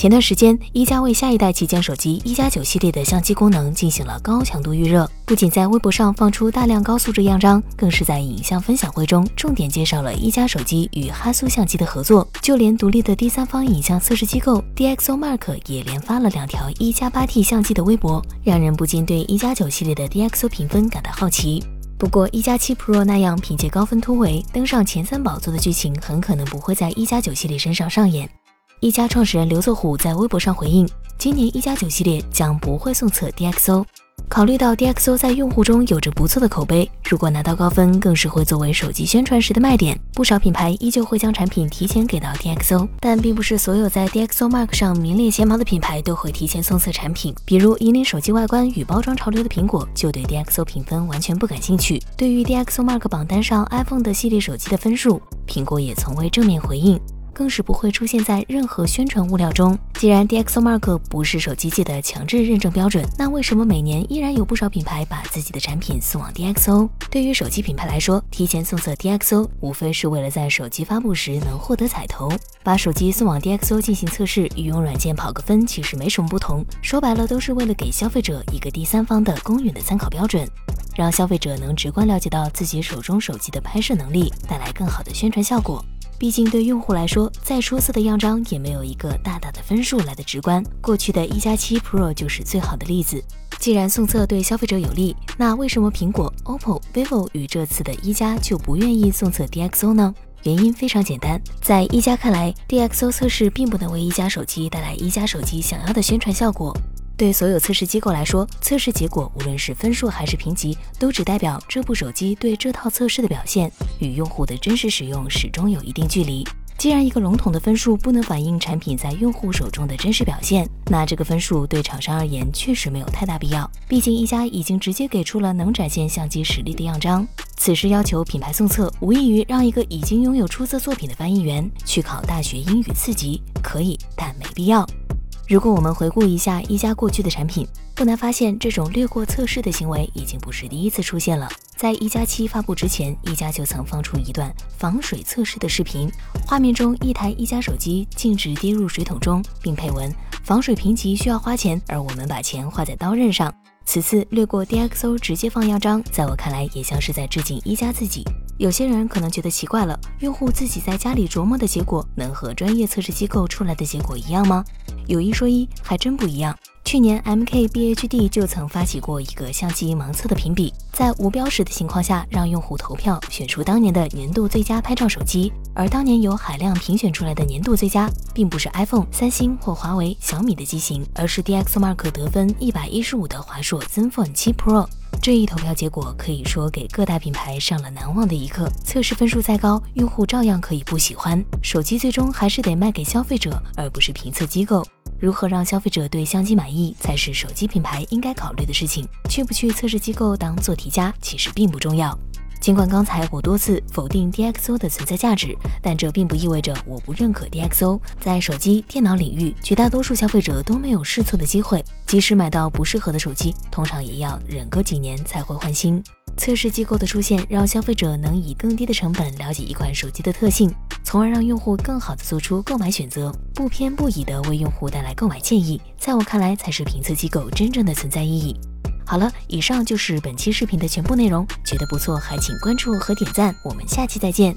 前段时间，一加为下一代旗舰手机一加九系列的相机功能进行了高强度预热，不仅在微博上放出大量高素质样张，更是在影像分享会中重点介绍了一加手机与哈苏相机的合作。就连独立的第三方影像测试机构 DxOMark 也连发了两条一加八 T 相机的微博，让人不禁对一加九系列的 DxO 评分感到好奇。不过，一加七 Pro 那样凭借高分突围登上前三宝座的剧情，很可能不会在一加九系列身上上演。一加创始人刘作虎在微博上回应，今年一加九系列将不会送测 DxO。考虑到 DxO 在用户中有着不错的口碑，如果拿到高分，更是会作为手机宣传时的卖点。不少品牌依旧会将产品提前给到 DxO，但并不是所有在 DxOMark 上名列前茅的品牌都会提前送测产品。比如引领手机外观与包装潮流的苹果，就对 DxO 评分完全不感兴趣。对于 DxOMark 榜单上 iPhone 的系列手机的分数，苹果也从未正面回应。更是不会出现在任何宣传物料中。既然 DxOMark 不是手机界的强制认证标准，那为什么每年依然有不少品牌把自己的产品送往 DxO？对于手机品牌来说，提前送测 DxO 无非是为了在手机发布时能获得彩头。把手机送往 DxO 进行测试，与用软件跑个分其实没什么不同。说白了，都是为了给消费者一个第三方的公允的参考标准，让消费者能直观了解到自己手中手机的拍摄能力，带来更好的宣传效果。毕竟，对用户来说，再出色的样张也没有一个大大的分数来的直观。过去的一加七 Pro 就是最好的例子。既然送测对消费者有利，那为什么苹果、OPPO、vivo 与这次的一加就不愿意送测 DxO 呢？原因非常简单，在一加看来，DxO 测试并不能为一加手机带来一加手机想要的宣传效果。对所有测试机构来说，测试结果无论是分数还是评级，都只代表这部手机对这套测试的表现与用户的真实使用始终有一定距离。既然一个笼统的分数不能反映产品在用户手中的真实表现，那这个分数对厂商而言确实没有太大必要。毕竟一加已经直接给出了能展现相机实力的样张，此时要求品牌送测，无异于让一个已经拥有出色作品的翻译员去考大学英语四级。可以，但没必要。如果我们回顾一下一加过去的产品，不难发现，这种略过测试的行为已经不是第一次出现了。在一加七发布之前，一加就曾放出一段防水测试的视频，画面中一台一加手机径直跌入水桶中，并配文“防水评级需要花钱，而我们把钱花在刀刃上”。此次略过 DxO 直接放样张，在我看来也像是在致敬一加自己。有些人可能觉得奇怪了，用户自己在家里琢磨的结果，能和专业测试机构出来的结果一样吗？有一说一，还真不一样。去年 MKBHD 就曾发起过一个相机盲测的评比，在无标识的情况下，让用户投票选出当年的年度最佳拍照手机。而当年由海量评选出来的年度最佳，并不是 iPhone、三星或华为、小米的机型，而是 DxOMark 得分一百一十五的华硕 ZenFone 7 Pro。这一投票结果可以说给各大品牌上了难忘的一课。测试分数再高，用户照样可以不喜欢。手机最终还是得卖给消费者，而不是评测机构。如何让消费者对相机满意，才是手机品牌应该考虑的事情。去不去测试机构当做题家，其实并不重要。尽管刚才我多次否定 DxO 的存在价值，但这并不意味着我不认可 DxO。在手机、电脑领域，绝大多数消费者都没有试错的机会，即使买到不适合的手机，通常也要忍个几年才会换新。测试机构的出现，让消费者能以更低的成本了解一款手机的特性，从而让用户更好的做出购买选择，不偏不倚的为用户带来购买建议。在我看来，才是评测机构真正的存在意义。好了，以上就是本期视频的全部内容，觉得不错还请关注和点赞，我们下期再见。